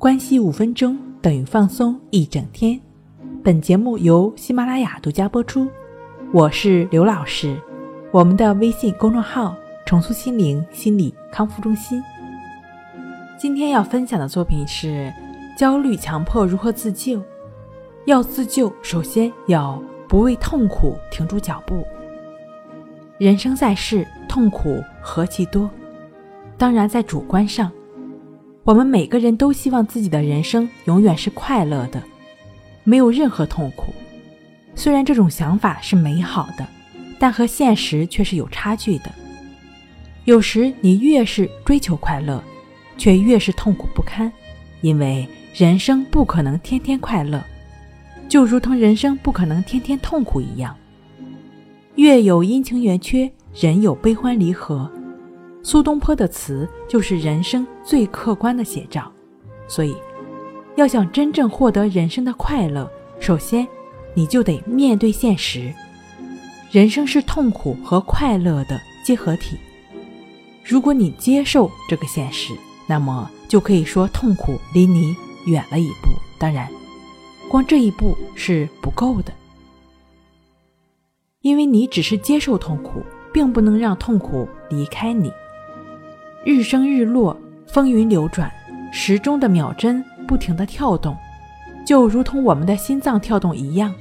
关系五分钟等于放松一整天。本节目由喜马拉雅独家播出。我是刘老师，我们的微信公众号“重塑心灵心理康复中心”。今天要分享的作品是：焦虑强迫如何自救？要自救，首先要不为痛苦停住脚步。人生在世，痛苦何其多。当然，在主观上，我们每个人都希望自己的人生永远是快乐的，没有任何痛苦。虽然这种想法是美好的，但和现实却是有差距的。有时你越是追求快乐，却越是痛苦不堪，因为人生不可能天天快乐，就如同人生不可能天天痛苦一样。月有阴晴圆缺，人有悲欢离合。苏东坡的词就是人生最客观的写照。所以，要想真正获得人生的快乐，首先你就得面对现实。人生是痛苦和快乐的结合体。如果你接受这个现实，那么就可以说痛苦离你远了一步。当然，光这一步是不够的。因为你只是接受痛苦，并不能让痛苦离开你。日升日落，风云流转，时钟的秒针不停地跳动，就如同我们的心脏跳动一样。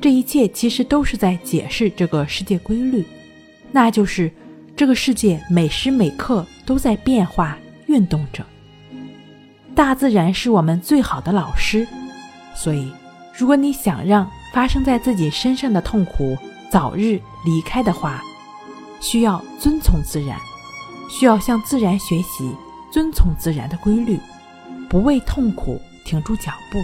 这一切其实都是在解释这个世界规律，那就是这个世界每时每刻都在变化运动着。大自然是我们最好的老师，所以，如果你想让发生在自己身上的痛苦，早日离开的话，需要遵从自然，需要向自然学习，遵从自然的规律，不为痛苦停住脚步。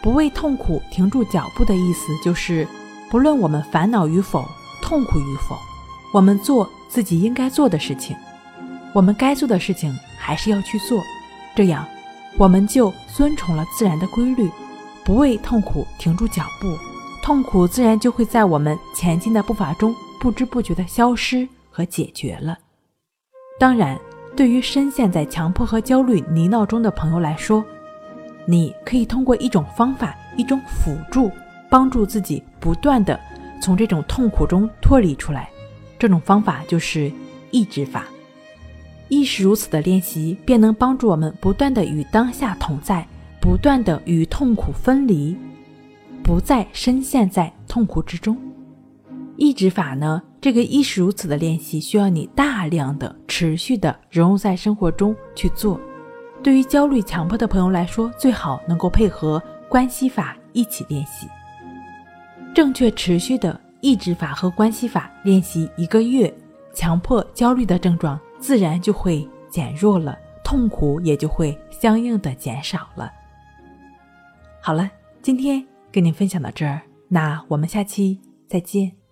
不为痛苦停住脚步的意思就是，不论我们烦恼与否，痛苦与否，我们做自己应该做的事情，我们该做的事情还是要去做，这样我们就遵从了自然的规律，不为痛苦停住脚步。痛苦自然就会在我们前进的步伐中不知不觉地消失和解决了。当然，对于深陷在强迫和焦虑泥淖中的朋友来说，你可以通过一种方法、一种辅助，帮助自己不断地从这种痛苦中脱离出来。这种方法就是抑制法。亦是如此的练习，便能帮助我们不断地与当下同在，不断地与痛苦分离。不再深陷在痛苦之中，抑制法呢？这个亦是如此的练习，需要你大量的、持续的融入在生活中去做。对于焦虑、强迫的朋友来说，最好能够配合关系法一起练习。正确、持续的抑制法和关系法练习一个月，强迫、焦虑的症状自然就会减弱了，痛苦也就会相应的减少了。好了，今天。跟您分享到这儿，那我们下期再见。